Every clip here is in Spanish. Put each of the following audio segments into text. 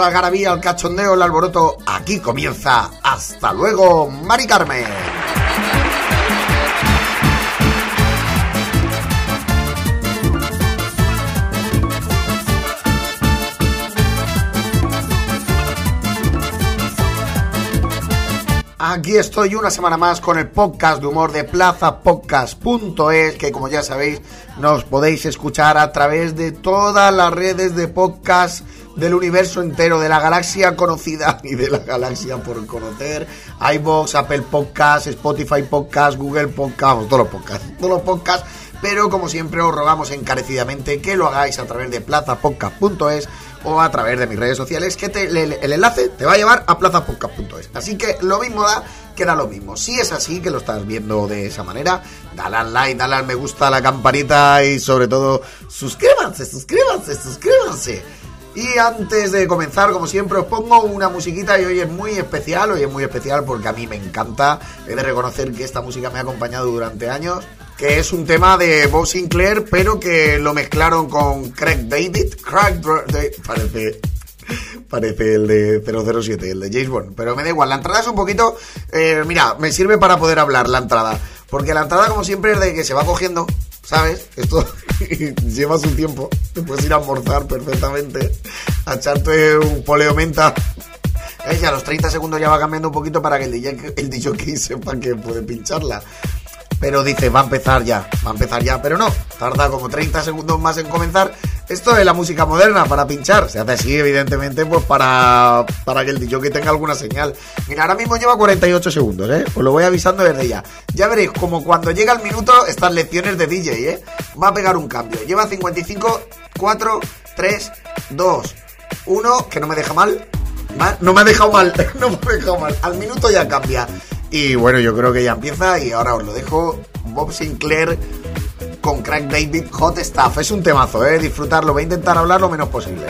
La garabía, el cachondeo, el alboroto. Aquí comienza. Hasta luego, Mari Carmen. Aquí estoy una semana más con el podcast de humor de plazapodcast.es, que como ya sabéis, nos podéis escuchar a través de todas las redes de podcast del universo entero, de la galaxia conocida y de la galaxia por conocer. iVoox, Apple Podcast, Spotify Podcast, Google Podcast, todos los podcasts, todos los podcasts. Pero como siempre os rogamos encarecidamente que lo hagáis a través de plazapodcast.es o a través de mis redes sociales, que te- el, el enlace te va a llevar a plazapodcast.es. Así que lo mismo da que da lo mismo. Si es así, que lo estás viendo de esa manera, dale al like, dale al me gusta, a la campanita y sobre todo suscríbanse, suscríbanse, suscríbanse. Y antes de comenzar, como siempre, os pongo una musiquita y hoy es muy especial, hoy es muy especial porque a mí me encanta. He de reconocer que esta música me ha acompañado durante años, que es un tema de Bob Sinclair, pero que lo mezclaron con Craig David. Craig Dra- Da- parece Parece el de 007, el de James Bond. Pero me da igual, la entrada es un poquito... eh, mira, me sirve para poder hablar la entrada. Porque la entrada, como siempre, es de que se va cogiendo, ¿sabes? Esto lleva su tiempo. Te puedes ir a almorzar perfectamente, a echarte un poleo menta. A los 30 segundos ya va cambiando un poquito para que el DJ, el DJ sepa que puede pincharla. Pero dice, va a empezar ya, va a empezar ya, pero no, tarda como 30 segundos más en comenzar. Esto es la música moderna para pinchar, se hace así evidentemente pues para, para que el DJ tenga alguna señal. Mira, ahora mismo lleva 48 segundos, ¿eh? Os lo voy avisando desde ya. Ya veréis como cuando llega el minuto estas lecciones de DJ, ¿eh? Va a pegar un cambio. Lleva 55, 4, 3, 2, 1, que no me deja mal. Ma- No me ha dejado mal, no me ha dejado mal. Al minuto ya cambia. Y bueno, yo creo que ya empieza y ahora os lo dejo. Bob Sinclair con Craig David Hot Stuff. Es un temazo, ¿eh? Disfrutarlo. Voy a intentar hablar lo menos posible.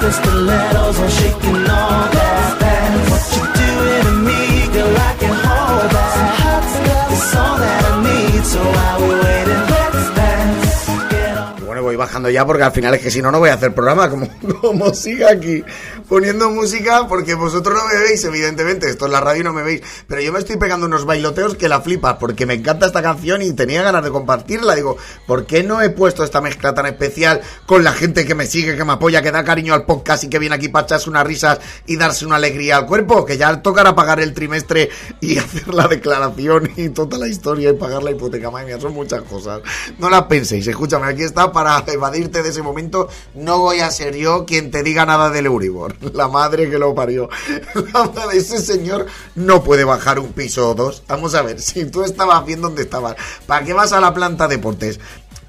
To is I. Bueno, voy bajando ya porque al final es que si no, no voy a hacer programa. Como, como siga aquí poniendo música, porque vosotros no me veis, evidentemente. Esto en la radio no me veis. Pero yo me estoy pegando unos bailoteos que la flipas, porque me encanta esta canción y tenía ganas de compartirla. Digo, ¿por qué no he puesto esta mezcla tan especial con la gente que me sigue, que me apoya, que da cariño al podcast y que viene aquí para echarse unas risas y darse una alegría al cuerpo? Que ya tocará pagar el trimestre y hacer la declaración y toda la historia y pagar la hipoteca. Madre son muchas cosas. No las penséis, escúchame, aquí está para evadirte de ese momento. No voy a ser yo quien te diga nada del Euribor. La madre que lo parió. Ese señor no puede bajar un piso o dos. Vamos a ver, si tú estabas bien donde estabas, ¿para qué vas a la planta deportes?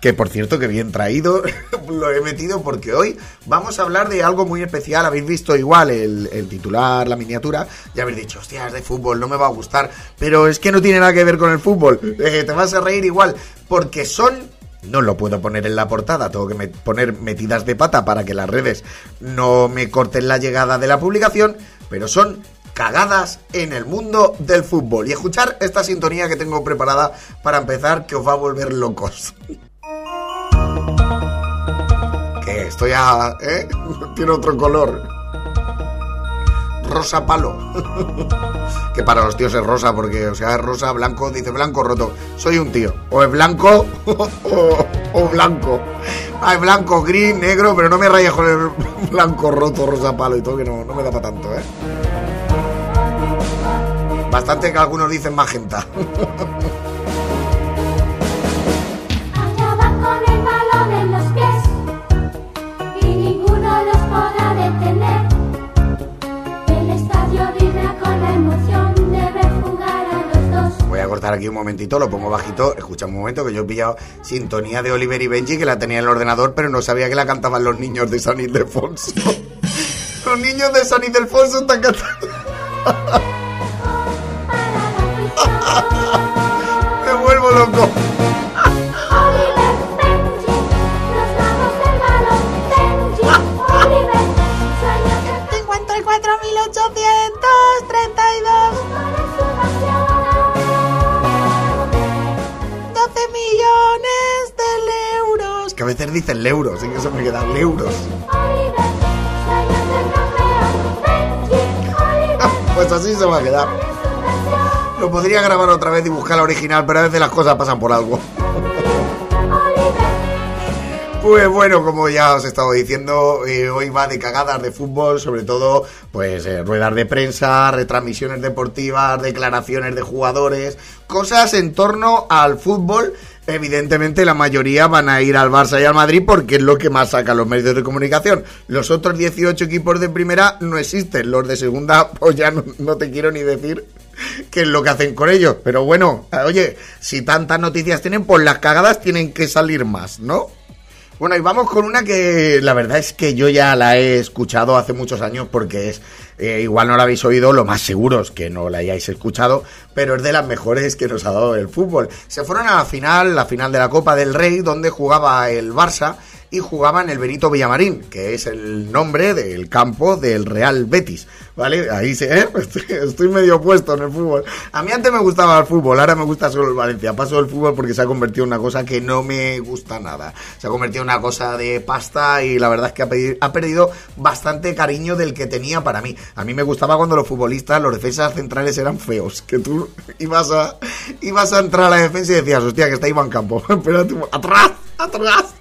Que por cierto, que bien traído, lo he metido porque hoy vamos a hablar de algo muy especial. Habéis visto igual el, el titular, la miniatura, ya habéis dicho, hostia, es de fútbol, no me va a gustar. Pero es que no tiene nada que ver con el fútbol. Te vas a reír igual, porque son no lo puedo poner en la portada, tengo que poner metidas de pata para que las redes no me corten la llegada de la publicación, pero son cagadas en el mundo del fútbol. Y escuchar esta sintonía que tengo preparada para empezar, que os va a volver locos. que estoy a... ¿eh? Tiene otro color. Rosa palo. que para los tíos es rosa, porque, o sea, es rosa, blanco, dice blanco roto. Soy un tío. O es blanco o, blanco. Hay blanco, gris, negro, pero no me rayes con el blanco roto, rosa palo y todo, que no, no me da para tanto, ¿eh? Bastante que algunos dicen magenta. aquí un momentito, lo pongo bajito, escucha un momento que yo he pillado sintonía de Oliver y Benji que la tenía en el ordenador, pero no sabía que la cantaban los niños de San Ildefonso. los niños de San Ildefonso están cantando. Me vuelvo loco. ¡Te encuentro el 4800! Euros. Que a veces dicen euros, que se me euros. Del campeón. Benji, Oliver, Pues así se va a quedar. Lo podría grabar otra vez y buscar la original, pero a veces las cosas pasan por algo. Pues bueno, como ya os he estado diciendo, eh, hoy va de cagadas de fútbol, sobre todo, pues eh, ruedas de prensa, retransmisiones deportivas, declaraciones de jugadores, cosas en torno al fútbol. Evidentemente la mayoría van a ir al Barça y al Madrid porque es lo que más sacan los medios de comunicación. Los otros 18 equipos de primera no existen, los de segunda pues ya no, te quiero ni decir qué es lo que hacen con ellos. Pero bueno, oye, si tantas noticias tienen, pues las cagadas tienen que salir más, ¿no? Bueno, y vamos con una que la verdad es que yo ya la he escuchado hace muchos años porque es, eh, igual no la habéis oído, lo más seguro es que no la hayáis escuchado, pero es de las mejores que nos ha dado el fútbol. Se fueron a la final, la final de la Copa del Rey, donde jugaba el Barça y jugaba en el Benito Villamarín, que es el nombre del campo del Real Betis, ¿vale? Ahí se, ¿eh? estoy, estoy medio puesto en el fútbol. A mí antes me gustaba el fútbol, ahora me gusta solo el Valencia. Paso del fútbol porque se ha convertido en una cosa que no me gusta nada. Se ha convertido en una cosa de pasta y la verdad es que ha, perdido bastante cariño del que tenía para mí. A mí me gustaba cuando los futbolistas, los defensas centrales eran feos, que tú ibas a, a entrar a la defensa y decías, hostia, que está Iván Campo, espérate, atrás, atrás.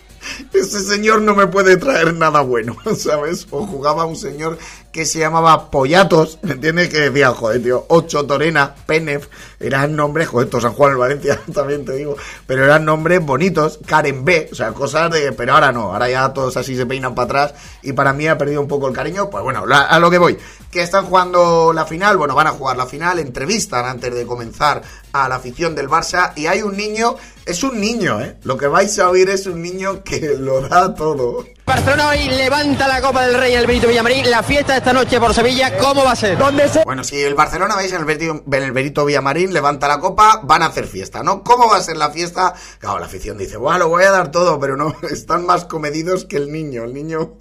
Ese señor no me puede traer nada bueno, ¿sabes? O jugaba un señor que se llamaba Pollatos, ¿me entiendes? Que decía, joder, tío, Ocho Torena, Penef, eran nombres, joder, esto San Juan el Valencia, también te digo, pero eran nombres bonitos, Karen B, o sea, cosas de, pero ahora no, ahora ya todos así se peinan para atrás y para mí ha perdido un poco el cariño, pues bueno, a lo que voy, que están jugando la final, bueno, van a jugar la final, entrevistan antes de comenzar a la afición del Barça y hay un niño, es un niño, ¿eh? Lo que vais a oír es un niño que lo da todo. Barcelona hoy levanta la Copa del Rey en el Benito Villamarín. La fiesta esta noche por Sevilla, ¿cómo va a ser? Bueno, si el Barcelona veis en el, Benito, en el Benito Villamarín, levanta la copa, van a hacer fiesta, ¿no? ¿Cómo va a ser la fiesta? Claro, la afición dice, bueno, lo voy a dar todo, pero no, están más comedidos que el niño. El niño,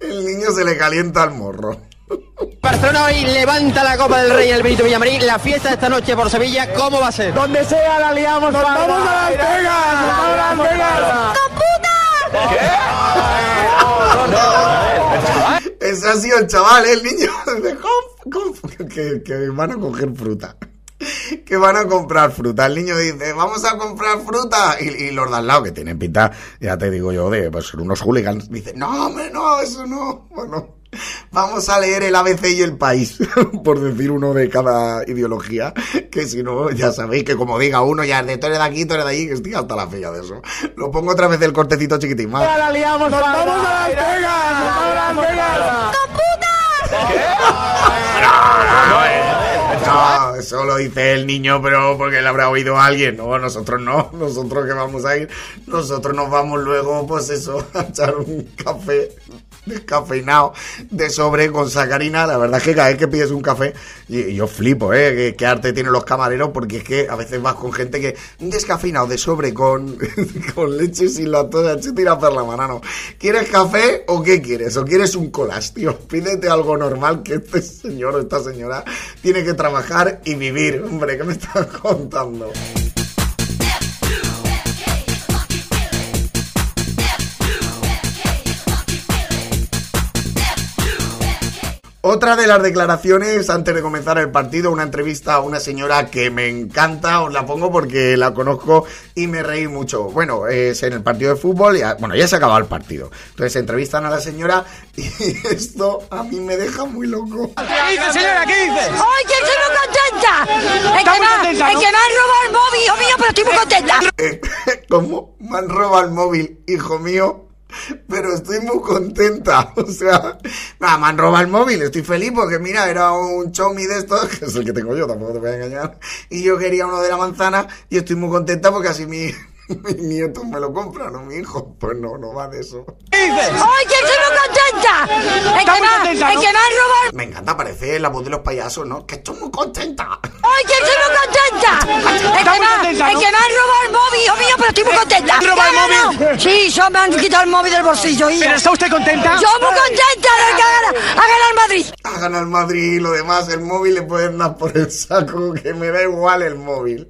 el niño se le calienta el morro. Barcelona hoy levanta la Copa del Rey en el Benito Villamarín. La fiesta esta noche por Sevilla, ¿cómo va a ser? Donde sea la liamos, ¡Nos vamos a Las Vegas! ¡Nos vamos a Las Vegas! Ese ha sido el chaval, ¿eh? el niño de Conf- que, que van a coger fruta. Que van a comprar fruta. El niño dice, vamos a comprar fruta. Y, y los de al lado, que tienen pinta, ya te digo yo, de pues, ser unos hooligans, dice, no, hombre, no, eso no. Bueno, vamos a leer el ABC y el país, por decir uno de cada ideología. Que si no, ya sabéis que como diga uno, ya de tú eres de aquí, tú eres de allí, que estoy hasta la fea de eso. Lo pongo otra vez el cortecito chiquitín. más. la liamos, ¡Nos vamos a Las Vegas! ¡Nos vamos a Las Vegas! No, eso lo dice el niño, pero porque le habrá oído a alguien. No, nosotros no. Nosotros que vamos a ir, nosotros nos vamos luego, pues eso, a echar un café descafeinado de sobre con sacarina. La verdad es que cada vez que pides un café, y, yo flipo, ¿eh? ¿Qué, arte tienen los camareros, porque es que a veces vas con gente que descafeinado de sobre con, con leche sin lactosa, se tira per la manano. ¿Quieres café o qué quieres? ¿O quieres un colas, tío? Pídete algo normal que este señor o esta señora tiene que trabajar y vivir. Hombre, ¿qué me estás contando? Otra de las declaraciones antes de comenzar el partido, una entrevista a una señora que me encanta, os la pongo porque la conozco y me reí mucho. Bueno, es en el partido de fútbol, ya, bueno, ya se ha acabado el partido. Entonces entrevistan a la señora y esto a mí me deja muy loco. ¿Qué dice, señora? ¿Qué dice? ¡Ay, que estoy muy contenta! Es que, me, contenta, ¿no? que me han robado el móvil, hijo mío, pero estoy muy contenta. Eh, ¿Cómo? Me han robado el móvil, hijo mío. Pero estoy muy contenta. O sea, nada, me han robado el móvil. Estoy feliz porque, mira, era un Xiaomi de estos, que es el que tengo yo, tampoco te voy a engañar. Y yo quería uno de la manzana y estoy muy contenta porque así mi, mi nieto me lo compra, no mi hijo. Pues no, no va de eso. ¡Ay, que estoy muy contenta! Es que, me, contenta, es ¿no? que me han robado... Me encanta, parece la voz de los payasos, ¿no? Que estoy muy contenta. ¡Ay, que estoy muy contenta! Es que, me, contenta, es ¿no? que me han robado el móvil, hijo mío, pero estoy muy contenta. ¿Te han robado el ¿Qué ha móvil? Sí, yo me han quitado el móvil del bolsillo, hijo. ¿Pero está usted contenta? Yo muy contenta de que ha ha ganado el Madrid. Ha ganado el Madrid y lo demás, el móvil le pueden dar por el saco, que me da igual el móvil.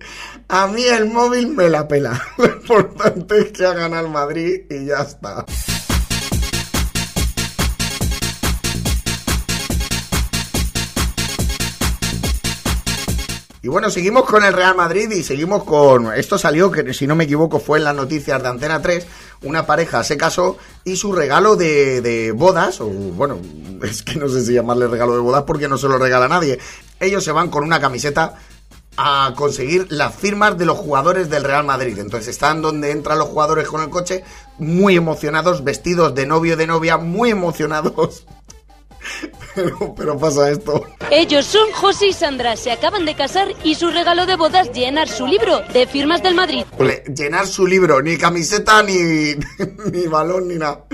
A mí el móvil me la pela. Lo importante es que ha ganado el Madrid y ya está. Y bueno, seguimos con el Real Madrid y seguimos con... Esto salió, que si no me equivoco fue en las noticias de Antena 3, una pareja se casó y su regalo de, de bodas, o bueno, es que no sé si llamarle regalo de bodas porque no se lo regala nadie. Ellos se van con una camiseta a conseguir las firmas de los jugadores del Real Madrid. Entonces están donde entran los jugadores con el coche, muy emocionados, vestidos de novio de novia, muy emocionados. Pero, pero pasa esto. Ellos son José y Sandra, se acaban de casar y su regalo de bodas llenar su libro de firmas del Madrid. Ole, llenar su libro, ni camiseta, ni, ni balón, ni nada.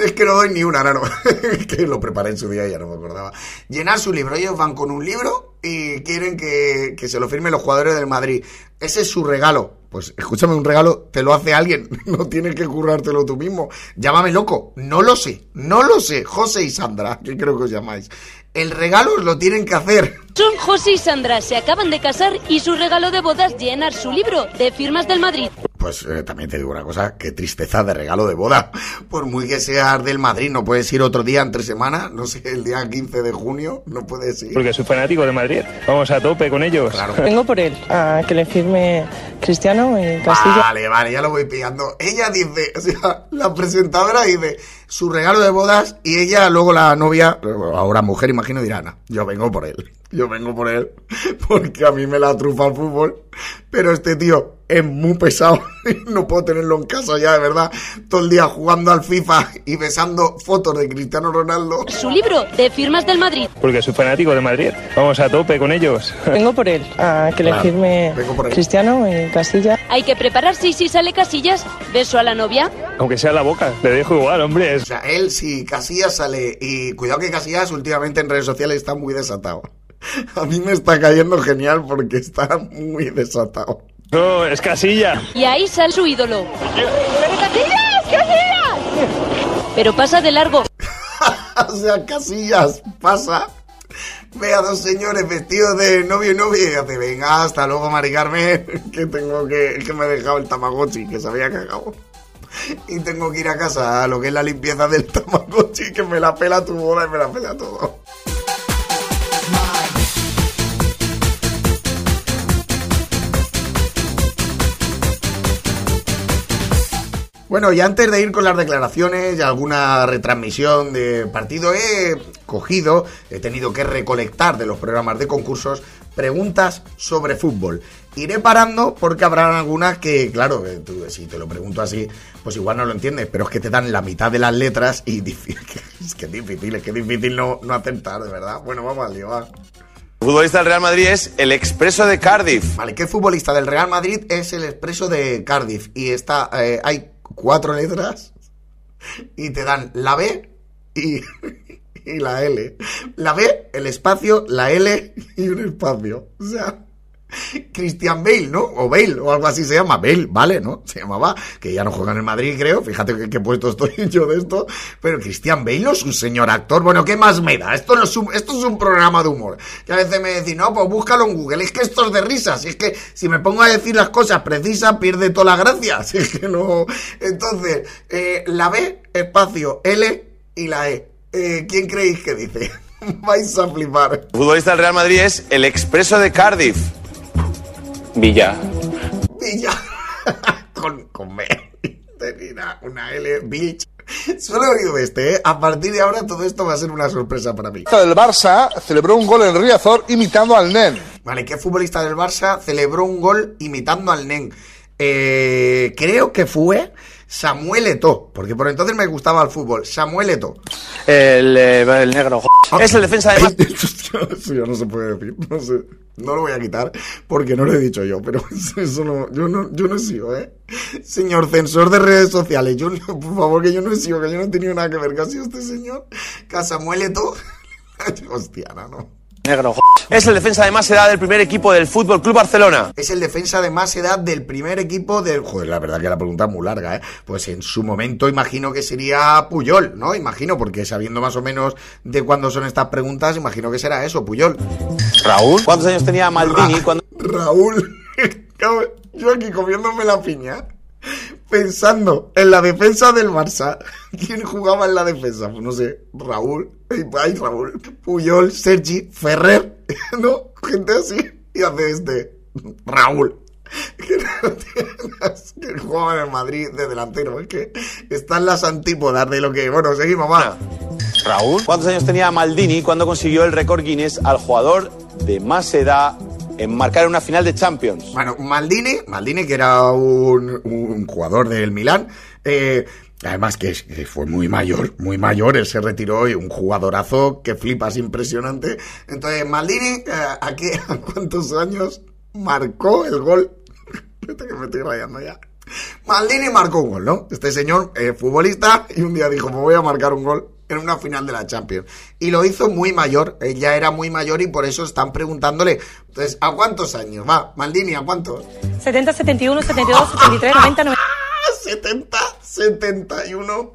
Es que no doy ni una, no, no. Es que lo preparé en su día y ya no me acordaba. Llenar su libro. Ellos van con un libro y quieren que, que se lo firmen los jugadores del Madrid. Ese es su regalo. Pues escúchame, un regalo te lo hace alguien. No tienes que currártelo tú mismo. Llámame loco. No lo sé. No lo sé. José y Sandra, que creo que os llamáis. El regalo os lo tienen que hacer. Son José y Sandra, se acaban de casar y su regalo de bodas llenar su libro de firmas del Madrid. Pues eh, también te digo una cosa, qué tristeza de regalo de boda. Por muy que seas del Madrid, no puedes ir otro día entre semana, no sé, el día 15 de junio, no puedes ir. Porque soy fanático de Madrid. Vamos a tope con ellos. Claro. Vengo por él, a que le firme Cristiano y Castilla. Vale, vale, ya lo voy pillando. Ella dice, o sea, la presentadora dice su regalo de bodas y ella, luego la novia, ahora mujer, imagino, dirá, "No, yo vengo por él. Yo vengo por él porque a mí me la trufa el fútbol. Pero este tío es muy pesado no puedo tenerlo en casa ya, de verdad. Todo el día jugando al FIFA y besando fotos de Cristiano Ronaldo. Su libro de firmas del Madrid. Porque soy fanático de Madrid. Vamos a tope con ellos. Vengo por él, a que le Claro, firme vengo por él. Cristiano y Castilla. Hay que prepararse y si sale Casillas, beso a la novia. Aunque sea la boca, le dejo igual, hombre. O sea, él si Casillas sale y cuidado que Casillas últimamente en redes sociales está muy desatado. A mí me está cayendo genial porque está muy desatado. No, es casilla. Y ahí sale su ídolo. Pero pasa de largo. o sea, Casillas pasa, ve a dos señores vestidos de novio y novia y hace, venga, hasta luego, Mari Carmen, que tengo que, que me he dejado el Tamagotchi, que se había cagado. Y tengo que ir a casa a lo que es la limpieza del Tamagotchi, que me la pela tu boda y me la pela todo. Bueno, y antes de ir con las declaraciones y alguna retransmisión de partido, he cogido, he tenido que recolectar de los programas de concursos preguntas sobre fútbol. Iré parando porque habrán algunas que, claro, eh, tú, si te lo pregunto así, pues igual no lo entiendes, pero es que te dan la mitad de las letras y es que es difícil, es que es difícil no, no acertar, de verdad. Bueno, vamos al lío, va. El futbolista del Real Madrid es el expreso de Cardiff. Vale, ¿qué futbolista del Real Madrid es el expreso de Cardiff? Y está, eh, hay cuatro letras y te dan la B, y, y la L. La B, el espacio, la L y un espacio. O sea, Christian Bale, ¿no? O Bale, o algo así se llama. Bale, vale, ¿no? Se llamaba, que ya no juega en el Madrid, creo. Fíjate que, que puesto estoy yo de esto. Pero Christian Bale no es un señor actor. Bueno, ¿qué más me da? Esto, no es un, esto es un programa de humor. Que a veces me decís, no, pues búscalo en Google. Es que esto es de risas. Es que si me pongo a decir las cosas precisas, pierde toda la gracia. Es que no. Entonces, eh, la B, espacio, L y la E. Eh, ¿Quién creéis que dice? Vais a flipar. El futbolista del Real Madrid es el expreso de Cardiff. Villa. Villa. con, con B. Tenía una L, bitch. Solo he oído este, ¿eh? A partir de ahora todo esto va a ser una sorpresa para mí. del Barça celebró un gol en Riazor imitando al Nen. Vale, ¿qué futbolista del Barça celebró un gol imitando al Nen? Eh, creo que fue Samuel Eto'o, porque por entonces me gustaba el fútbol. Samuel Eto'o. El, eh, el negro. Es el defensa de... Eso ya no se puede decir, no sé. No lo voy a quitar porque no lo he dicho yo, pero eso no, yo no, yo no he sido, ¿eh? Señor censor de redes sociales, yo no- por favor que yo no he sido, que yo no he tenido nada que ver, que ha sido este señor, que a Samuel Eto'o. Hostia, no. Negro. Es el defensa de más edad del primer equipo del Fútbol Club Barcelona. Es el defensa de más edad del primer equipo del... Joder, la verdad que la pregunta es muy larga, ¿eh? Pues en su momento imagino que sería Puyol, ¿no? Imagino, porque sabiendo más o menos de cuándo son estas preguntas, imagino que será eso, Puyol. Raúl. ¿Cuántos años tenía Maldini cuando... Raúl, yo aquí comiéndome la piña, pensando en la defensa del Barça. ¿Quién jugaba en la defensa? Pues no sé, Raúl, ay, ay, Raúl, Puyol, Sergi, Ferrer, ¿no? Gente así. Y hace este, Raúl. Que, que jugaba en el Madrid de delantero. Es que están las antípodas de lo que... Bueno, seguimos, va. Raúl. ¿Cuántos años tenía Maldini cuando consiguió el récord Guinness al jugador de más edad en marcar una final de Champions? Bueno, Maldini, Maldini que era un, un jugador del Milán, eh, además que, que fue muy mayor, muy mayor, él se retiró y un jugadorazo que flipas impresionante. Entonces, Maldini, eh, ¿a, qué, ¿a cuántos años marcó el gol? Que me estoy rayando ya. Maldini marcó un gol, ¿no? Este señor, eh, futbolista, y un día dijo, me voy a marcar un gol en una final de la Champions. Y lo hizo muy mayor, él ya era muy mayor y por eso están preguntándole, entonces, ¿a cuántos años? Va, Maldini, ¿a cuántos? 70, 71, 72, 73, 90, 90. 70, 71,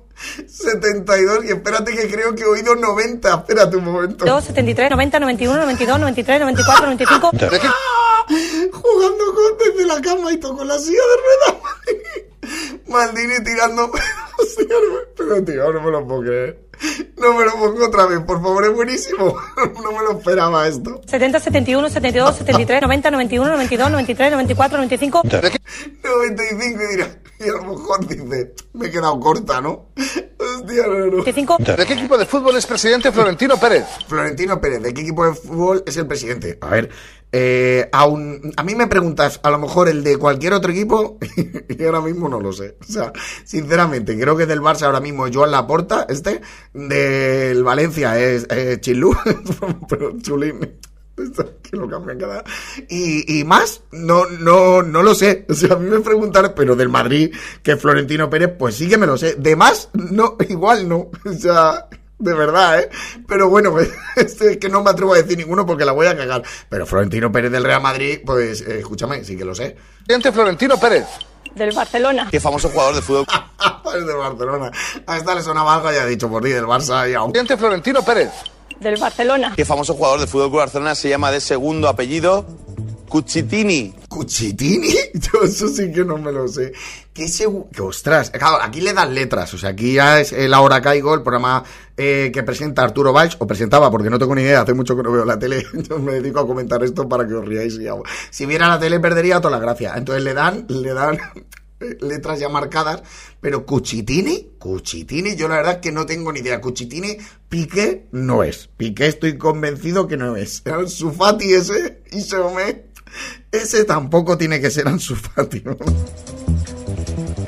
72 y espérate que creo que he oído 90. Espérate un momento. 72, 73, 90, 91, 92, 93, 94, 95. Jugando con desde la cama y con la silla de ruedas. Maldini tirando. Pero tío, no me lo puedo creer. No me lo pongo otra vez, por favor, es buenísimo. No me lo esperaba esto. 70, 71, 72, 73, 90, 91, 92, 93, 94, 95. 95 y dirá, y a lo mejor dice, me he quedado corta, ¿no? Hostia, no, no. 25. ¿De qué equipo de fútbol es presidente Florentino Pérez? Florentino Pérez, ¿de qué equipo de fútbol es el presidente? A ver, eh, aún, a mí me preguntas, a lo mejor el de cualquier otro equipo, y ahora mismo no lo sé. O sea, sinceramente, creo que del Barça ahora mismo es Joan Laporta, este, del Valencia es eh, Chilú, pero Chulín. Que lo cambian cada. Y, más, no, no, no lo sé. O sea, a mí me preguntan, pero del Madrid, que Florentino Pérez, pues sí que me lo sé. De más, no, igual no. O sea, de verdad, ¿eh? Pero bueno, pues, es que no me atrevo a decir ninguno porque la voy a cagar. Pero Florentino Pérez del Real Madrid, pues eh, escúchame, sí que lo sé. Presidente Florentino Pérez. Del Barcelona. Qué famoso jugador de fútbol. es del Barcelona. A esta le sonaba algo, ya he dicho por ti, del Barça y aún. Presidente Florentino Pérez. Del Barcelona. Qué famoso jugador de Fútbol Club Barcelona se llama de segundo apellido Cuchitini. ¿Cuchitini? Yo eso sí que no me lo sé. ¿Qué segu- que ostras, claro, aquí le dan letras, o sea, aquí ya es el Ahora Caigo, el programa eh, que presenta Arturo Valls, o presentaba, porque no tengo ni idea, hace mucho que no veo la tele, yo me dedico a comentar esto para que os riáis y hago. Si viera la tele perdería toda la gracia. Entonces le dan, le dan letras ya marcadas, pero Cuchitini, Cuchitini, yo la verdad es que no tengo ni idea. Cuchitini, Piqué no es. Piqué estoy convencido que no es. El Sufati ese, y se me... Ese tampoco tiene que ser Ansu Fati. ¿no?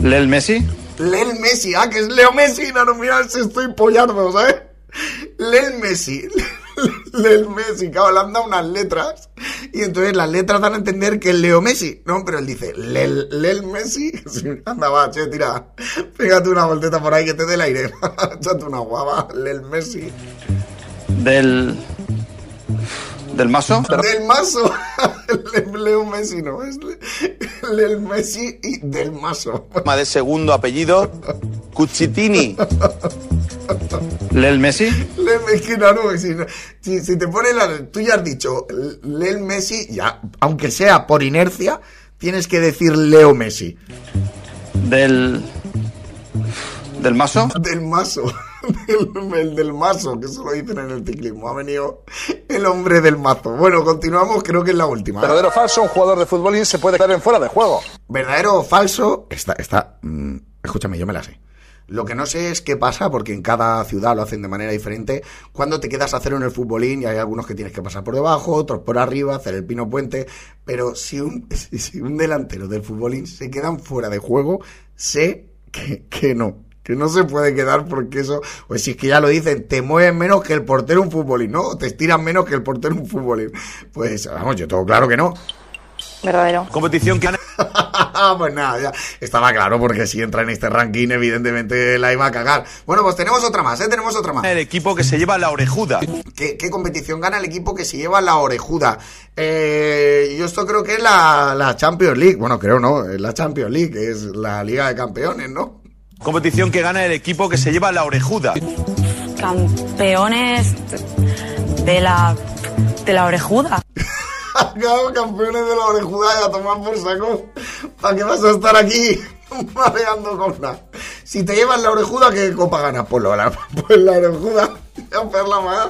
¿Lel Messi? Lel Messi, ah, que es Leo Messi, no, no, mira, si estoy pollardo, ¿sabes? Lel Messi, Lel Messi, claro, le han dado unas letras Y entonces las letras dan a entender que es Leo Messi. No, pero él dice, Lel, Lel Messi. Anda, va, che, tira. Pégate una volteta por ahí que te dé el aire. Échate una guava, Lel Messi. Del. Del mazo. Del mazo. Le- Leo Messi no, es Le- Lel Messi y del mazo. De segundo apellido, Cucitini. Lel Messi. Lel Messi, no, no, si, si, si te pone la... Tú ya has dicho Lel Messi, ya, aunque sea por inercia, tienes que decir Leo Messi. Del. Del mazo. Del mazo. Del, el del mazo, que eso lo dicen en el ciclismo. Ha venido el hombre del mazo. Bueno, continuamos, creo que es la última. ¿eh? Verdadero o falso, un jugador de futbolín se puede quedar en fuera de juego. Verdadero o falso, está, está, mm, escúchame, yo me la sé. Lo que no sé es qué pasa, porque en cada ciudad lo hacen de manera diferente. Cuando te quedas a cero en el futbolín, y hay algunos que tienes que pasar por debajo, otros por arriba, hacer el pino puente. Pero si un, si, si un delantero del futbolín se quedan fuera de juego, sé que, que no. Que no se puede quedar porque eso, pues si es que ya lo dicen, te mueven menos que el portero un futbolín, ¿no? O te estiran menos que el portero un futbolín. Pues vamos, yo tengo claro que no. Verdadero. Competición que pues nada, ya estaba claro porque si entra en este ranking evidentemente la iba a cagar. Bueno, pues tenemos otra más, ¿eh? Tenemos otra más. El equipo que se lleva la orejuda. ¿Qué, qué competición gana el equipo que se lleva la orejuda? Eh, yo esto creo que es la, la Champions League. Bueno, creo no, es la Champions League, que es la Liga de Campeones, ¿no? Competición que gana el equipo que se lleva la orejuda. Campeones de la. de la orejuda. Campeones de la orejuda y a tomar por saco. ¿Para qué vas a estar aquí mareando con nada? Si te llevas la orejuda, ¿qué copa ganas? Pues, lo, la, pues la orejuda. A verla más.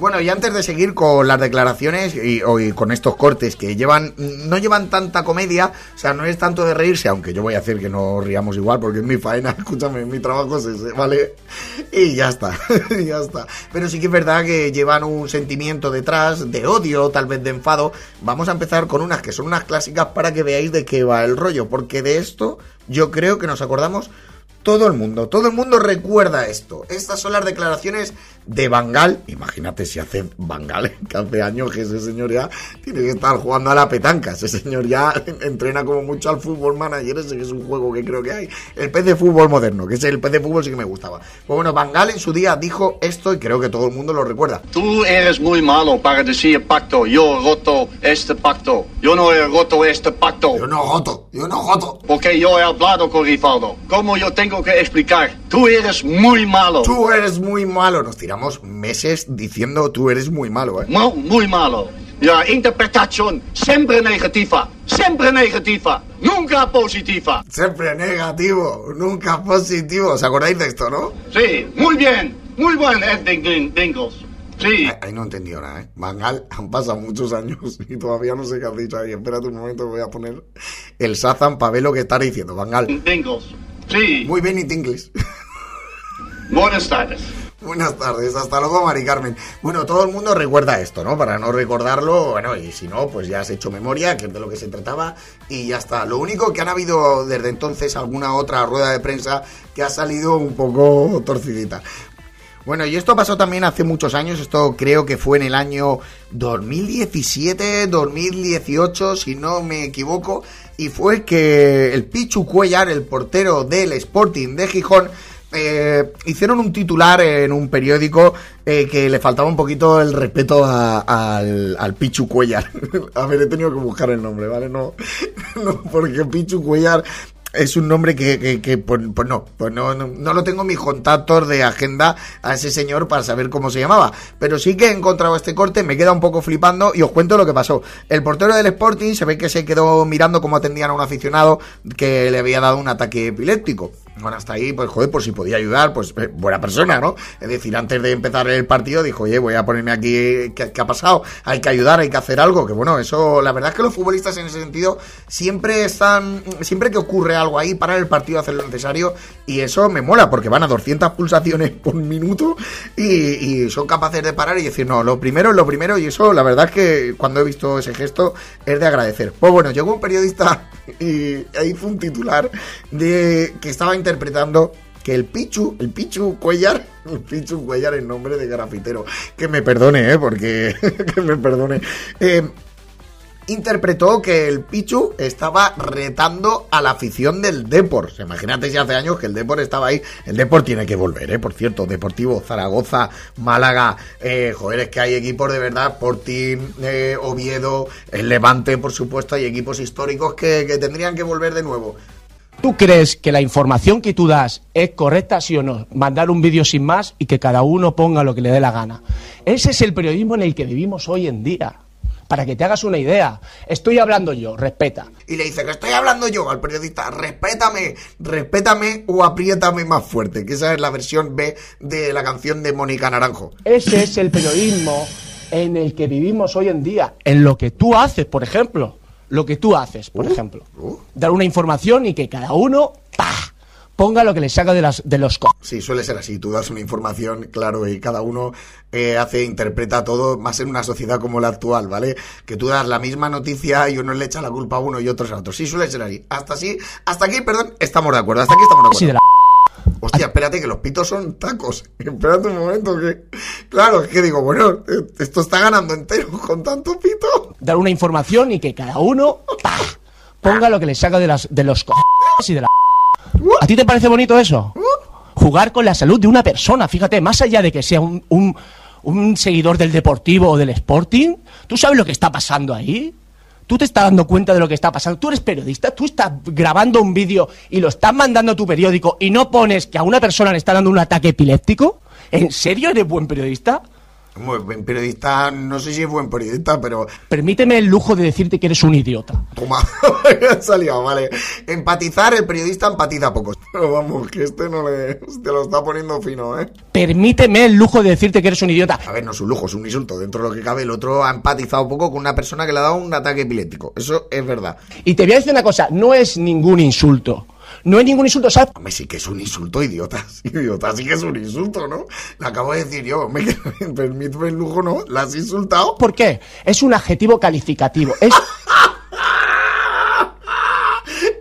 Bueno, y antes de seguir con las declaraciones y, con estos cortes que llevan, no llevan tanta comedia, o sea, no es tanto de reírse, aunque yo voy a hacer que no riamos igual, porque es mi faena, escúchame, mi trabajo es ese, ¿vale? Y ya está, ya está. Pero sí que es verdad que llevan un sentimiento detrás, de odio, tal vez de enfado. Vamos a empezar con unas que son unas clásicas para que veáis de qué va el rollo, porque de esto yo creo que nos acordamos todo el mundo, todo el mundo recuerda esto. Estas son las declaraciones de Bangal. Imagínate si hace Bangal, que hace años que ese señor ya tiene que estar jugando a la petanca. Ese señor ya entrena como mucho al fútbol manager, ese que es un juego que creo que hay. El pez de fútbol moderno, que es el pez de fútbol sí que me gustaba. Pues bueno, Bangal en su día dijo esto y creo que todo el mundo lo recuerda. Tú eres muy malo para decir pacto. Yo roto este pacto. Yo no he roto este pacto. Yo no roto. Yo no roto. Porque yo he hablado con Rivaldo. ¿Cómo yo tengo que explicar? Tú eres muy malo. Tú eres muy malo. Nos tiramos meses diciendo tú eres muy malo, ¿eh? Mu- muy malo. La interpretación siempre negativa. Siempre negativa. Nunca positiva. Siempre negativo, nunca positivo. ¿Os acordáis de esto, no? Sí, muy bien. Muy buen Edwin Dingles. Sí. Ahí no he entendido nada, ¿eh? Bangal, han pasado muchos años y todavía no sé qué has dicho ahí. Espérate un momento, voy a poner el Sazan para ver lo que está diciendo. Bangal. Dingles. Sí. Muy bien, inglés. Buenas tardes. Buenas tardes, hasta luego, Mari Carmen. Bueno, todo el mundo recuerda esto, ¿no? Para no recordarlo, bueno, y si no, pues ya has hecho memoria, que es de lo que se trataba, y ya está. Lo único que han habido desde entonces alguna otra rueda de prensa que ha salido un poco torcidita. Bueno, y esto pasó también hace muchos años, esto creo que fue en el año 2017, 2018, si no me equivoco, y fue que el Pichu Cuellar, el portero del Sporting de Gijón, eh, hicieron un titular en un periódico eh, que le faltaba un poquito el respeto a- al, Pichu Cuellar. a ver, he tenido que buscar el nombre, ¿vale? No, no porque Pichu Cuellar es un nombre que, que- que, pues, pues no, pues no, no, no lo tengo en mis contactos de agenda a ese señor para saber cómo se llamaba. Pero sí que he encontrado este corte, me queda un poco flipando y os cuento lo que pasó. El portero del Sporting se ve que se quedó mirando cómo atendían a un aficionado que le había dado un ataque epiléptico. Bueno, hasta ahí, pues joder, por si podía ayudar, pues eh, buena persona, ¿no? Es decir, antes de empezar el partido dijo, oye, voy a ponerme aquí, ¿qué, ha pasado? Hay que ayudar, hay que hacer algo, que bueno, eso, la verdad es que los futbolistas en ese sentido siempre están, siempre que ocurre algo ahí, paran el partido, hacen lo necesario, y eso me mola, porque van a 200 pulsaciones por minuto y, son capaces de parar y decir, no, lo primero es lo primero, y eso, la verdad es que cuando he visto ese gesto es de agradecer. Pues bueno, llegó un periodista y hizo un titular de que estaba interpretando que el Pichu, el Pichu Cuellar, el Pichu Cuellar en nombre de grafitero, que me perdone, ¿eh? Porque, que me perdone. Eh, interpretó que el Pichu estaba retando a la afición del Depor. Imagínate si hace años que el Depor estaba ahí. El Depor tiene que volver, ¿eh? Por cierto, Deportivo, Zaragoza, Málaga. Eh, joder, es que hay equipos de verdad, Sporting, eh, Oviedo, el Levante, por supuesto. Hay equipos históricos que tendrían que volver de nuevo. ¿Tú crees que la información que tú das es correcta, sí o no? Mandar un vídeo sin más y que cada uno ponga lo que le dé la gana. Ese es el periodismo en el que vivimos hoy en día. Para que te hagas una idea. Estoy hablando yo, respeta. Y le dice que estoy hablando yo al periodista, respétame, respétame o apriétame más fuerte, que esa es la versión B de la canción de Mónica Naranjo. Ese es el periodismo en el que vivimos hoy en día. En lo que tú haces, por ejemplo. Lo que tú haces, por ejemplo. Dar una información y que cada uno ¡pah! ponga lo que le saca de, las, de los co... Sí, suele ser así. Tú das una información, claro, y cada uno eh, hace, interpreta todo, más en una sociedad como la actual, ¿vale? Que tú das la misma noticia y uno le echa la culpa a uno y otros a otro. Sí, suele ser así. Hasta así, hasta aquí, perdón, estamos de acuerdo. Hasta aquí estamos de acuerdo. Sí, de la... Hostia, espérate, que los pitos son tacos. Espérate un momento, que. Claro, es que digo, bueno, eh, esto está ganando entero con tanto pito. Dar una información y que cada uno ¡pah! ponga lo que le saca de, las, de los co... y de la... ¿A ti te parece bonito eso? Jugar con la salud de una persona, fíjate, más allá de que sea un, un, un seguidor del deportivo o del sporting, ¿tú sabes lo que está pasando ahí? ¿Tú te estás dando cuenta de lo que está pasando? ¿Tú eres periodista? ¿Tú estás grabando un vídeo y lo estás mandando a tu periódico y no pones que a una persona le está dando un ataque epiléptico? ¿En serio eres buen periodista? Muy buen periodista, no sé si es buen periodista, pero. Permíteme el lujo de decirte que eres un idiota. Toma, ha salido, vale. Empatizar, el periodista empatiza poco. Pero vamos, que este no le. Te lo está poniendo fino, ¿eh? Permíteme el lujo de decirte que eres un idiota. A ver, no es un lujo, es un insulto. Dentro de lo que cabe, el otro ha empatizado poco con una persona que le ha dado un ataque epiléptico. Eso es verdad. Y te voy a decir una cosa, no es ningún insulto. No es ningún insulto, ¿sabes? Hombre, sí que es un insulto, idiota. Idiota, sí que es un insulto, ¿no? Lo acabo de decir yo. Me permíteme el lujo, ¿no? ¿La has insultado? ¿Por qué? Es un adjetivo calificativo. Es...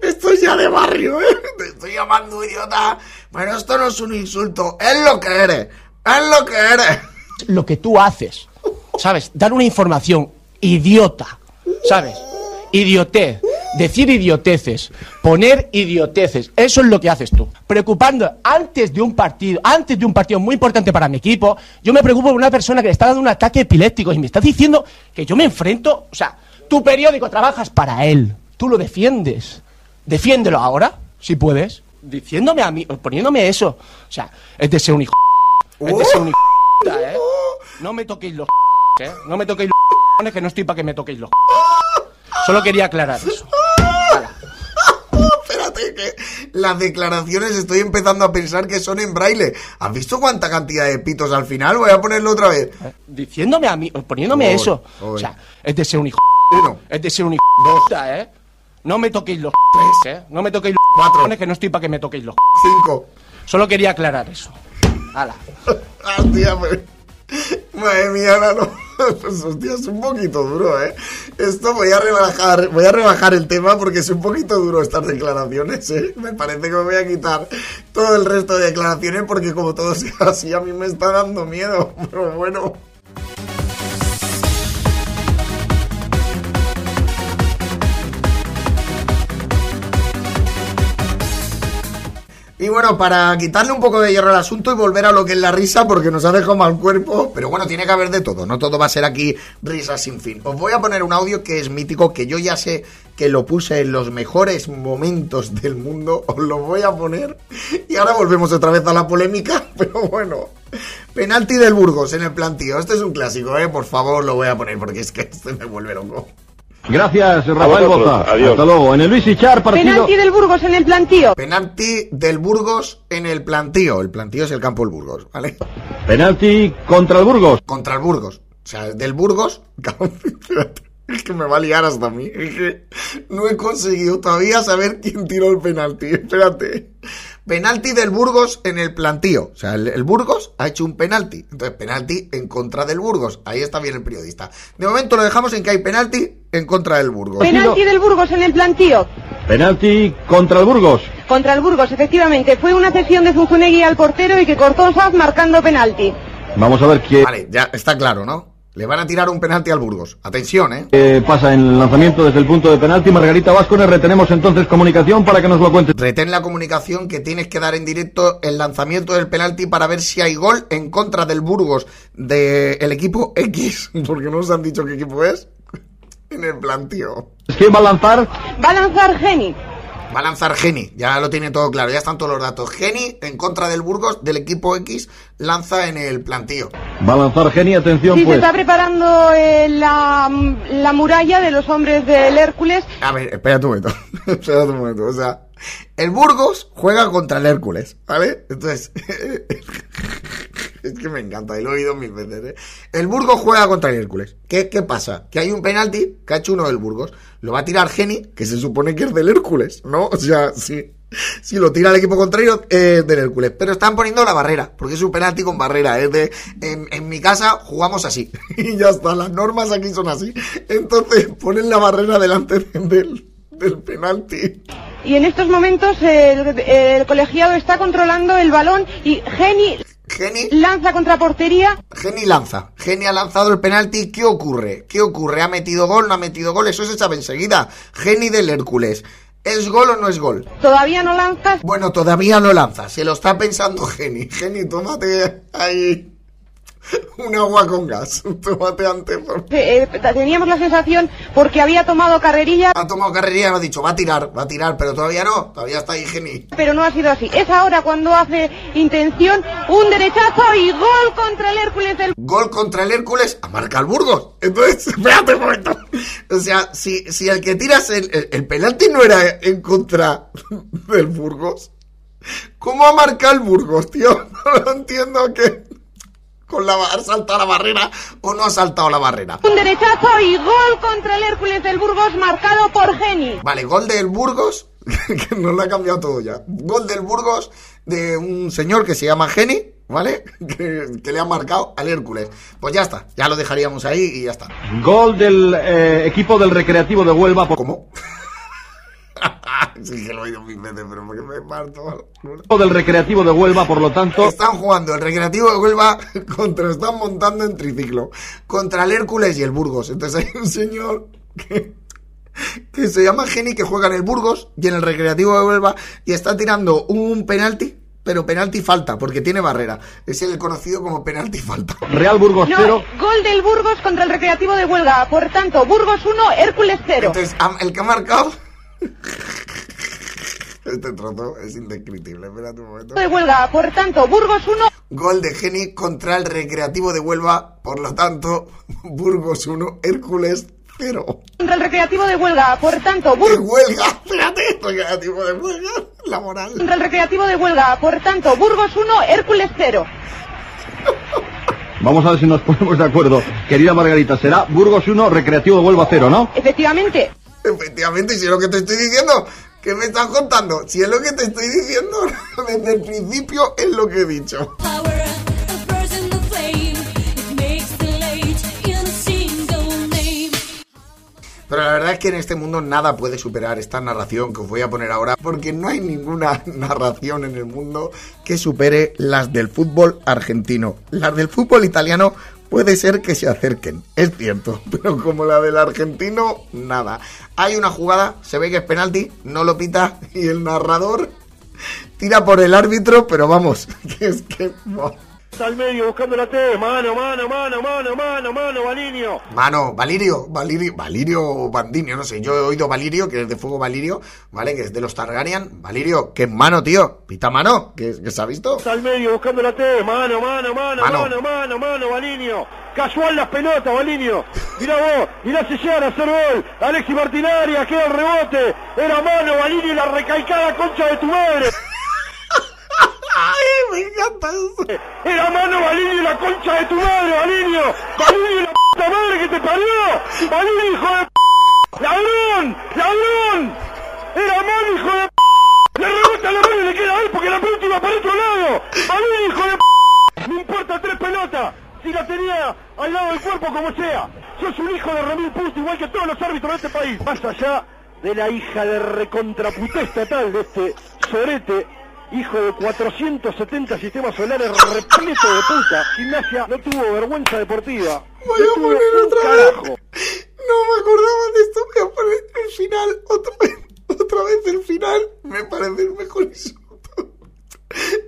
Esto es ya de barrio, ¿eh? Te estoy llamando idiota. Bueno, esto no es un insulto. Es lo que eres. Es lo que eres. Lo que tú haces. ¿Sabes? Dar una información idiota. ¿Sabes? Idiotez. Decir idioteces. Poner idioteces. Eso es lo que haces tú. Preocupando antes de un partido, antes de un partido muy importante para mi equipo, yo me preocupo por una persona que le está dando un ataque epiléptico y me estás diciendo que yo me enfrento. O sea, tu periódico trabajas para él. Tú lo defiendes. Defiéndelo ahora, si puedes. Diciéndome a mí, poniéndome eso. O sea, es de ser un hijo. Es de ser un hijo. ¿eh? No me toquéis los. ¿eh? No me toquéis los. que no estoy para que me toquéis los. Solo quería aclarar eso. Que las declaraciones estoy empezando a pensar que son en braille. ¿Has visto cuánta cantidad de pitos al final? Voy a ponerlo otra vez. Diciéndome a mí, poniéndome Oy, eso. oy. O sea, es de ser un hijo. Uno. Es de ser un hijo. ¿eh? No me toquéis los. ¿eh? No me toquéis los. Cuatro. que no estoy para que me toquéis los. Cinco. Solo quería aclarar eso. Hala. Pues. Madre mía, no. Pues hostia, es un poquito duro, ¿eh? Esto voy a rebajar, voy a rebajar el tema porque es un poquito duro estas declaraciones, ¿eh? Me parece que me voy a quitar todo el resto de declaraciones porque como todo sea así a mí me está dando miedo. Pero bueno. Y bueno, para quitarle un poco de hierro al asunto y volver a lo que es la risa, porque nos ha dejado mal cuerpo, pero bueno, tiene que haber de todo, no todo va a ser aquí risas sin fin. Os voy a poner un audio que es mítico, que yo ya sé que lo puse en los mejores momentos del mundo, os lo voy a poner y ahora volvemos otra vez a la polémica, pero bueno. Penalti del Burgos en el plantío, este es un clásico, eh, por favor lo voy a poner porque es que este me vuelve loco. Gracias, Rafael. Boza. Adiós. Hasta luego. En el Luis Ichar, partido... Penalti del Burgos en el plantío. Penalti del Burgos en el plantío, el plantío es el campo del Burgos, ¿vale? Penalti contra el Burgos. contra el Burgos. O sea, del Burgos. Es que me va a liar hasta a mí. Es que no he conseguido todavía saber quién tiró el penalti. Espérate. Penalti del Burgos en el plantío. O sea, el, el Burgos ha hecho un penalti. Entonces, penalti en contra del Burgos. Ahí está bien el periodista. De momento lo dejamos en que hay penalti en contra del Burgos. Penalti del Burgos en el plantío. Penalti contra el Burgos. Contra el Burgos, efectivamente. Fue una cesión de Zunzunegui al portero y que cortó Saz marcando penalti. Vamos a ver qué Vale, ya está claro, ¿no? Le van a tirar un penalti al Burgos. Atención, ¿eh? eh, pasa en el lanzamiento desde el punto de penalti. Margarita Vázquez, retenemos entonces comunicación para que nos lo cuente. Retén la comunicación que tienes que dar en directo el lanzamiento del penalti para ver si hay gol en contra del Burgos del equipo X, porque no nos han dicho qué equipo es, en el plantío. ¿Quién va a lanzar? Va a lanzar Geni. Va a lanzar Geni, ya lo tiene todo claro, ya están todos los datos. Geni en contra del Burgos del equipo X lanza en el plantío. Va a lanzar Geni, atención Sí, se pues. está preparando eh, la, la muralla de los hombres del Hércules. A ver, espérate un momento. espérate un momento. O sea, el Burgos juega contra el Hércules, ¿vale? Entonces, es que me encanta, y lo he oído mil veces, ¿eh? El Burgos juega contra el Hércules. ¿Qué, ¿Qué pasa? Que hay un penalti que ha hecho uno del Burgos. Lo va a tirar Geni, que se supone que es del Hércules, ¿no? O sea, sí. Si lo tira el equipo contrario, es del Hércules. Pero están poniendo la barrera, porque es un penalti con barrera. Es de, en, en mi casa jugamos así. Y ya está, las normas aquí son así. Entonces ponen la barrera delante del, del penalti. Y en estos momentos el, el colegiado está controlando el balón y Geni Geni, lanza contra portería. Geni lanza. Geni ha lanzado el penalti. ¿Qué ocurre? ¿Qué ocurre? ¿Ha metido gol? ¿No ha metido gol? Eso se sabe enseguida. Geni del Hércules. ¿Es gol o no es gol? Todavía no lanzas. Bueno, todavía no lanza. Se lo está pensando Geni. Geni, tómate ahí un agua con gas. Tómate antes. por- Eh, eh, teníamos la sensación porque había tomado carrerilla, Ha tomado carrería y ha dicho, va a tirar, va a tirar, pero todavía no. Todavía está ahí Geni. pero no ha sido así. Es ahora cuando hace intención un derechazo y gol contra el Hércules del Gol contra el Hércules a marca el Burgos. Entonces, espérate un momento. O sea, si, si el que tiras el, el, el penalti no era en contra del Burgos, ¿cómo ha marcado el Burgos, tío? No lo entiendo que con la ha saltado la barrera o no ha saltado la barrera. Un derechazo y gol contra el Hércules del Burgos marcado por Geni. Vale, gol del Burgos, que nos lo ha cambiado todo ya. Gol del Burgos de un señor que se llama Geni, ¿vale? Que, que le ha marcado al Hércules. Pues ya está, ya lo dejaríamos ahí y ya está. Gol del eh, equipo del Recreativo de Huelva. Por... ¿Cómo? sí que lo he oído mil veces, pero porque me parto. Del Recreativo de Huelva, por lo tanto. Están jugando el Recreativo de Huelva contra, están montando en triciclo, contra el Hércules y el Burgos. Entonces hay un señor que, que se llama Geni que juega en el Burgos y en el Recreativo de Huelva y está tirando un penalti, pero penalti falta, porque tiene barrera. Es el conocido como penalti falta. Real Burgos No, 0. gol del Burgos contra el Recreativo de Huelga. Por tanto, Burgos 1, Hércules 0. Entonces, el que ha marcado... Este trozo es indescriptible, espérate un momento. de Huelga. Por tanto, Burgos 1, Gol de Geni contra el Recreativo de Huelva, por lo tanto, Burgos 1, Hércules 0. contra el Recreativo de Huelga. Por tanto, De Burgos Huelga, espérate, Recreativo de Huelga, la moral. contra el Recreativo de Huelga. Por tanto, Burgos 1, Hércules 0. Vamos a ver si nos ponemos de acuerdo. Querida Margarita, será Burgos 1, Recreativo de Huelva 0, ¿no? Efectivamente. Efectivamente, si es lo que te estoy diciendo, ¿qué me estás contando? Si es lo que te estoy diciendo, desde el principio es lo que he dicho. Pero la verdad es que en este mundo nada puede superar esta narración que os voy a poner ahora, porque no hay ninguna narración en el mundo que supere las del fútbol argentino. Las del fútbol italiano puede ser que se acerquen, es cierto, pero como la del argentino, nada. Hay una jugada, se ve que es penalti, no lo pita y el narrador tira por el árbitro, pero vamos, que es que... Al medio buscando la T, mano, mano, mano, mano, mano, mano, Balinio. Mano, Valirio, Valirio, Valirio o Bandinio, no sé, yo he oído Valirio, que es de fuego Valirio, ¿vale? Que es de los Targaryen. Valirio, que mano, tío, pita mano, que, que se ha visto. Al medio buscando la T, mano, mano, mano, Mano. mano, mano, mano, Balinio. Casual las pelotas, Balinio. Mirá vos, mirá Sellar a hacer gol. Alexi Martinaria, queda el rebote. Era mano, Balinio y la recalcada concha de tu madre. ¡Ay, me encanta eso! Era mano, Balinio y la concha de tu madre. Balinio y la puta madre que te parió. Balinio, hijo de p... ¡Ladrón! ¡Ladrón! Era mano, hijo de p... Le rebota la mano y le queda a porque la ¡Malini, hijo de p! No importa tres pelotas. Si la tenía al lado del cuerpo como sea. Sos un hijo de Ramil Pusto igual que todos los árbitros de este país. Más allá de la hija de recontraputé estatal de este sorete, hijo de 470 sistemas solares repleto de puta. Gimnasia no tuvo vergüenza deportiva. Voy no a poner otra carajo. vez. No me acordaba de esto. Voy a poner el final otra vez. Otra vez el final. Me parece el mejor insulto.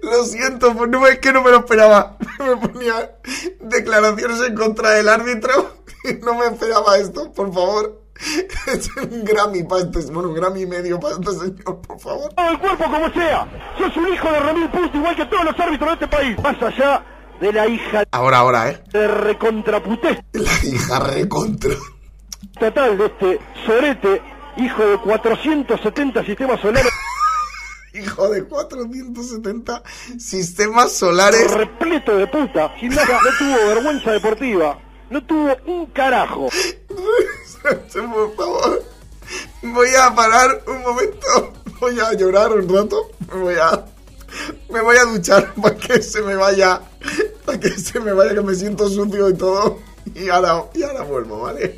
Lo siento, pues no es que no me lo esperaba. Me ponía declaraciones en contra del árbitro. No me esperaba esto, por favor. Es un Grammy para este, bueno, un Grammy y medio para este señor, por favor. Todo el cuerpo como sea. Sos un hijo de Ramil Pusto igual que todos los árbitros de este país. Más allá de la hija Ahora, ahora, ¿eh? de recontraputé La hija recontra. estatal de este sorete, hijo de 470 sistemas solares Hijo de 470 sistemas solares. repleto de puta. Gimnasia no tuvo vergüenza deportiva. No tuvo un carajo. Por favor. Voy a parar un momento. Voy a llorar un rato. Me voy a. Me voy a duchar para que se me vaya. Para que se me vaya, que me siento sucio y todo. Y ahora, y ahora vuelvo, ¿vale?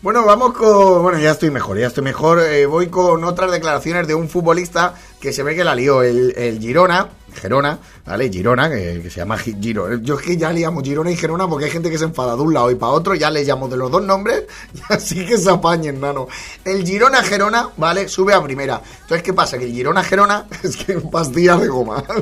Bueno, vamos con. Bueno, ya estoy mejor, ya estoy mejor. Eh, voy con otras declaraciones de un futbolista que se ve que la lió, el, Girona. Gerona, ¿vale? Girona, que, se llama Gi- Giro. Yo es que ya llamo Girona y Gerona porque hay gente que se enfada de un lado y para otro, ya le llamo de los dos nombres así que se apañen, nano. El Girona Gerona, ¿vale? Sube a primera. Entonces, ¿qué pasa? Que el Girona Gerona es que pastillas de goma.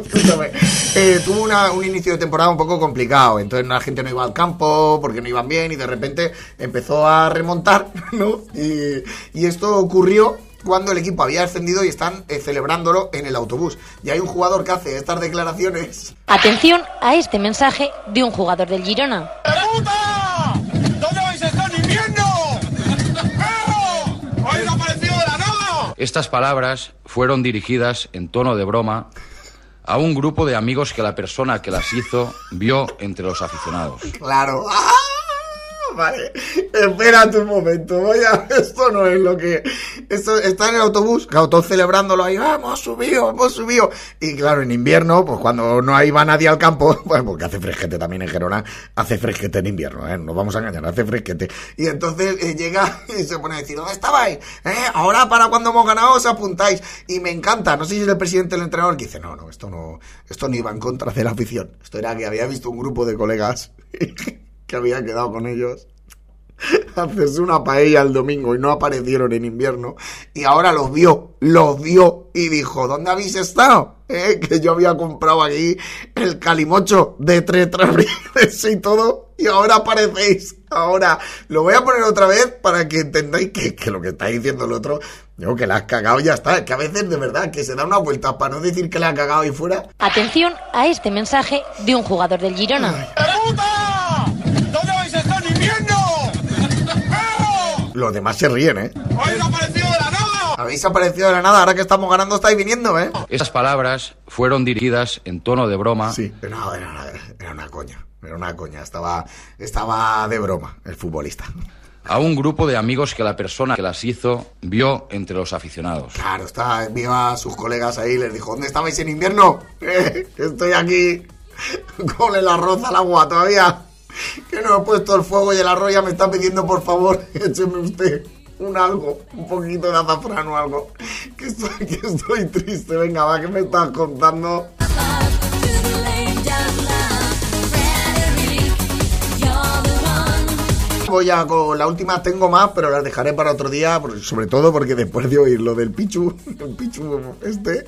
Eh, tuvo un inicio de temporada un poco complicado. Entonces la gente no iba al campo porque no iban bien y de repente empezó a remontar, ¿no? Y esto ocurrió cuando el equipo había ascendido y están eh, celebrándolo en el autobús. Y hay un jugador que hace estas declaraciones. Atención a este mensaje de un jugador del Girona. ¿Dónde vais a estar invierno? ¡Perro! ¡Habéis aparecido de la nada! Estas palabras fueron dirigidas en tono de broma a un grupo de amigos que la persona que las hizo vio entre los aficionados. Claro. ¡Ah! Vale, espérate un momento, voy a... Esto no es lo que... Esto está en el autobús, claro, todos celebrándolo ahí, ¡ah, hemos subido, hemos subido. Y claro, en invierno, pues cuando no iba nadie al campo, pues porque hace fresquete también en Gerona, hace fresquete en invierno, ¿eh? Nos vamos a engañar, hace fresquete. Y entonces eh, llega y se pone a decir, ¿dónde estabais? ¿Eh? Ahora para cuando hemos ganado os apuntáis. Y me encanta, no sé si es el presidente o el entrenador que dice, no, no, esto no, esto no iba en contra de la afición. Esto era que había visto un grupo de colegas que había quedado con ellos a hacerse una paella el domingo y no aparecieron en invierno y ahora los vio, los vio y dijo, ¿dónde habéis estado? ¿Eh? Que yo había comprado aquí el calimocho de tres trabriles y todo y ahora aparecéis. Ahora lo voy a poner otra vez para que entendáis que, que lo que está diciendo el otro, digo que la has cagado y ya está. Que a veces de verdad que se da una vuelta para no decir que la ha cagado ahí fuera. Atención a este mensaje de un jugador del Girona. ¿Dónde Los demás se ríen, ¿eh? ¡Habéis aparecido de la nada! Habéis aparecido de la nada, ahora que estamos ganando estáis viniendo, ¿eh? Estas palabras fueron dirigidas en tono de broma Sí, no, era una, era una coña, era una coña, estaba, estaba de broma el futbolista. a un grupo de amigos que la persona que las hizo vio entre los aficionados. Claro, está, vio a sus colegas ahí y les dijo, ¿dónde estabais en invierno? Eh, estoy aquí con el arroz al agua todavía. Que no he puesto el fuego y el arroz ya me está pidiendo, por favor, écheme usted un algo, un poquito de azafrán o algo. Que estoy, que estoy triste, venga, va, que me estás contando? Voy a con la última, tengo más, pero las dejaré para otro día, sobre todo porque después de oír lo del Pichu, el Pichu este,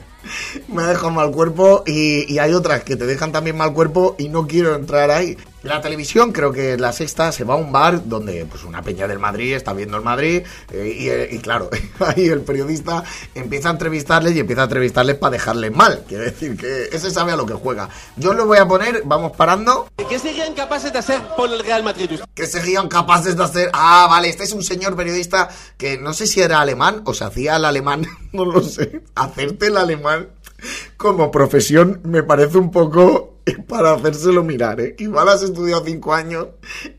me ha dejado mal cuerpo y, y hay otras que te dejan también mal cuerpo y no quiero entrar ahí. La televisión, creo que la sexta, se va a un bar donde pues una peña del Madrid está viendo el Madrid eh, y, eh, y claro, ahí el periodista empieza a entrevistarles y empieza a entrevistarles para dejarles mal. Quiere decir que ese sabe a lo que juega. Yo lo voy a poner, vamos parando. ¿Qué serían capaces de hacer por el Real Madrid? que serían capaces de hacer. Ah, vale, este es un señor periodista que no sé si era alemán o se hacía el alemán, no lo sé. Hacerte el alemán como profesión me parece un poco para hacérselo mirar, ¿eh? Igual has estudiado cinco años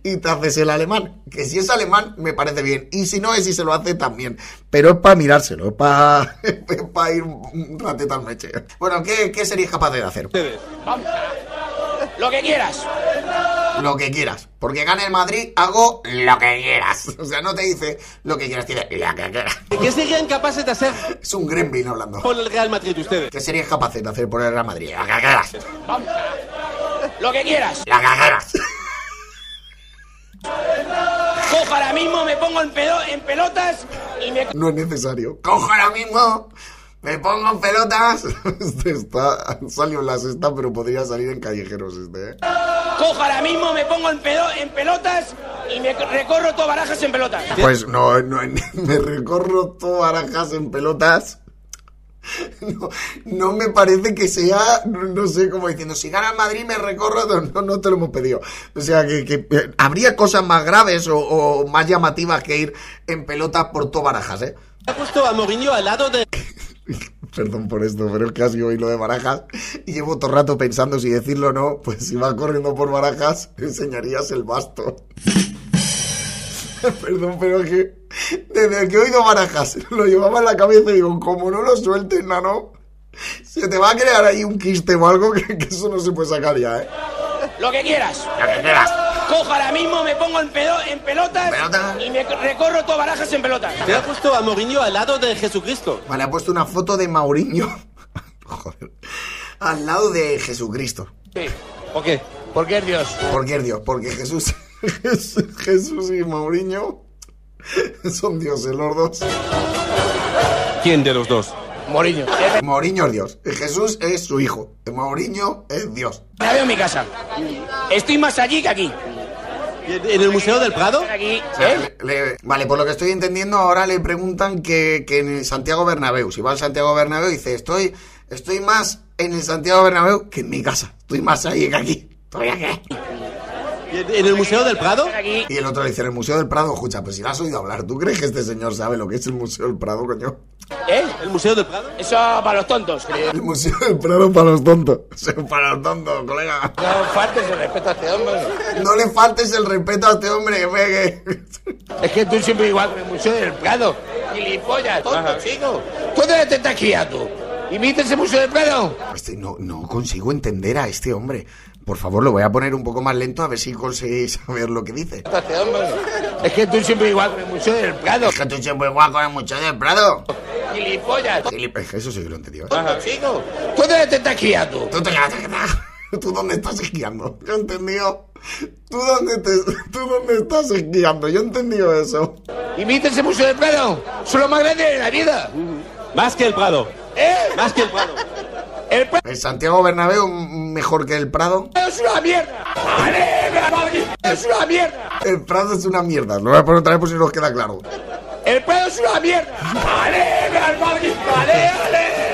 y te haces el alemán. Que si es alemán, me parece bien. Y si no es y se lo hace, también. Pero es para mirárselo, es para, ir un ratito al meche. Bueno, ¿qué, qué serías capaz de hacer? Lo que quieras. Lo que quieras. Porque gane el Madrid, hago lo que quieras. O sea, no te dice lo que quieras, dice lo que quieras. ¿Qué serían capaces de hacer Es un gremlin hablando. por el Real Madrid ustedes? ¿Qué serías capaz de hacer por el Real Madrid? Lo que quieras. Vamos. Lo que quieras. Lo que quieras. Cojo ahora mismo, me pongo en, pedo- en pelotas y me... No es necesario. Cojo ahora mismo, me pongo en pelotas. Este está, salió en la sexta, pero podría salir en callejeros este, ¿eh? Cojo ahora mismo, me pongo en, pedo- en pelotas y me recorro todo barajas en pelotas. Pues no, no, me recorro todo barajas en pelotas. No, no me parece que sea, no, no sé cómo diciendo, si gana el Madrid me recorro, no, no, no te lo hemos pedido. O sea, que, que, eh, habría cosas más graves o, o más llamativas que ir en pelotas por todo barajas, ¿eh? Ha puesto a Mourinho al lado de... Perdón por esto, pero es que ha sido hoy lo de barajas y llevo todo el rato pensando si decirlo o no, pues si vas corriendo por barajas, enseñarías el basto. Perdón, pero es que desde que he oído barajas lo llevaba en la cabeza y digo, como no lo sueltes, nano, se te va a crear ahí un quiste o algo que, que eso no se puede sacar ya, ¿eh? Lo que quieras. Lo que quieras. Cojo ahora mismo, me pongo en, pedo- en pelotas y me recorro todo barajas en pelotas. Te ha puesto a Mourinho al lado de Jesucristo. Vale, ha puesto una foto de Mauriño Joder. al lado de Jesucristo. Sí. ¿Por qué? Porque es Dios. Porque es Dios, porque Jesús, Jesús y Mauriño son dioses los dos. ¿Quién de los dos? Moriño. Mauriño es Dios, Jesús es su hijo, Mauriño es Dios. La veo en mi casa. Estoy más allí que aquí. ¿En el Museo del Prado? Aquí, O sea, ¿eh? le- le- vale, por lo que estoy entendiendo, ahora le preguntan que, que en el Santiago Bernabéu. Si va al Santiago Bernabéu, dice, estoy, estoy más en el Santiago Bernabéu que en mi casa. Estoy más ahí que aquí. Estoy aquí. ¿Y en- ¿En el Museo del Prado? Y el otro le dice, en el Museo del Prado, escucha, pues si lo has oído hablar, ¿tú crees que este señor sabe lo que es el Museo del Prado, coño? ¿Eh? ¿El Museo del Prado? Eso para los tontos, creo. El Museo del Prado para los tontos. Para los tontos, colega. No faltes el respeto a este hombre. No le faltes el respeto a este hombre, que pegue. Es que tú siempre igual con el Museo del Prado. Gilipollas, tonto, chico. ¿Tú dónde te estás criando? ¿Y viste ese Museo del Prado? Este, no, no consigo entender a este hombre. Por favor, lo voy a poner un poco más lento a ver si conseguís saber lo que dice. Es que tú siempre igual con el Museo del Prado. Es que tú siempre igual con el Museo del Prado. Gilipollas. Gilip- es que Eso sí que lo he entendido. ¿eh? Chico. ¿Tú dónde te estás criando? Tú, te- ¿Tú dónde estás esquiando? Yo he entendido. ¿Tú dónde, te, ¿Tú dónde estás esquiando? Yo he entendido eso. ¿Y viste ese Museo del Prado? Son los más grandes de la vida. Más que el Prado. ¿Eh? Más que el Prado. El Prado ¿El Santiago Bernabéu mejor que el Prado? es una mierda. ¡Ale, Madrid! Es una mierda. El Prado es una mierda. Lo voy a poner otra vez por si nos queda claro. El Prado es una mierda. ¡Ale, al Madrid! ¡Ale, ale! ¡Ale,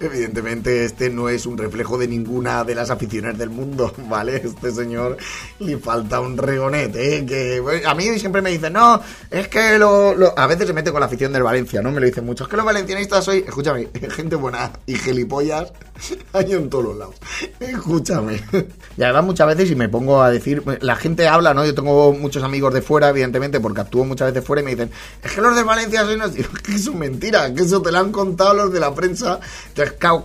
Evidentemente este no es un reflejo de ninguna de las aficiones del mundo, ¿vale? Este señor le falta un regonete, ¿eh? Que a mí siempre me dicen, no, es que lo, lo-". A veces se mete con la afición del Valencia, ¿no? Me lo dicen mucho. Es que los valencianistas hoy, escúchame, gente buena y gilipollas hay en todos los lados. Escúchame. Y además muchas veces, y me pongo a decir, la gente habla, ¿no? Yo tengo muchos amigos de fuera, evidentemente, porque actúo muchas veces fuera y me dicen, es que los de Valencia soy. Digo, que eso es mentira, que eso te lo han contado los de la prensa.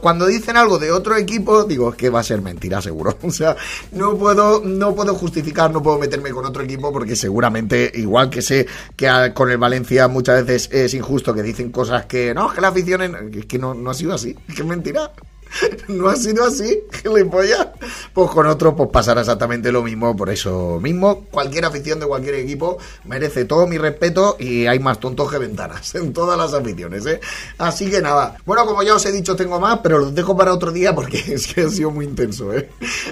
Cuando dicen algo de otro equipo, digo, es que va a ser mentira, seguro. O sea, no puedo, no puedo justificar, no puedo meterme con otro equipo porque seguramente, igual que sé que con el Valencia muchas veces es injusto que dicen cosas que, no, es que la afición, es que no, no ha sido así, es que es mentira. No ha sido así, gilipollas. Pues con otro, pues pasará exactamente lo mismo. Por eso mismo, cualquier afición de cualquier equipo merece todo mi respeto y hay más tontos que ventanas en todas las aficiones, ¿eh? Así que nada. Bueno, como ya os he dicho, tengo más, pero los dejo para otro día porque es que ha sido muy intenso, ¿eh?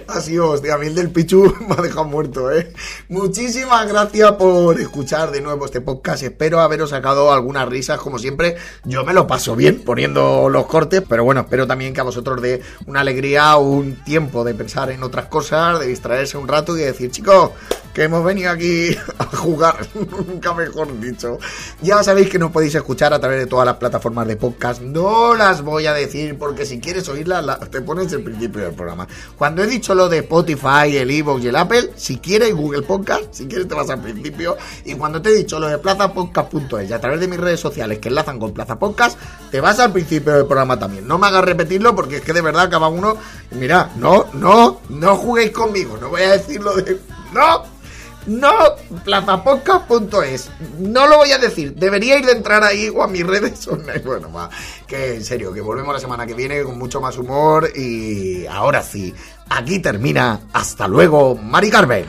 Ha sido, hostia, a mí el del Pichu me ha dejado muerto, ¿eh? Muchísimas gracias por escuchar de nuevo este podcast. Espero haberos sacado algunas risas, como siempre. Yo me lo paso bien poniendo los cortes, pero bueno, espero también que a vosotros dé una alegría o un tiempo de pensar en otras cosas, de distraerse un rato y de decir, chicos, que hemos venido aquí a jugar, nunca mejor dicho. Ya sabéis que nos podéis escuchar a través de todas las plataformas de podcast. No las voy a decir porque si quieres oírlas la- te pones el principio del programa. Cuando he dicho lo de Spotify, el Evox y el Apple, si quieres Google Podcast, si quieres te vas al principio. Y cuando te he dicho lo de plazapodcast.es y a través de mis redes sociales que enlazan con Plaza Podcast, te vas al principio del programa también. No me hagas repetirlo porque es que de verdad cada uno... Mira, no, no, no juguéis conmigo. No voy a decir lo de... No, no, plazapodcast.es. No lo voy a decir. Deberíais de entrar ahí o a mis redes. Bueno, va. Que en serio, que volvemos la semana que viene con mucho más humor. Y ahora sí, aquí termina. Hasta luego, Mari Carmen.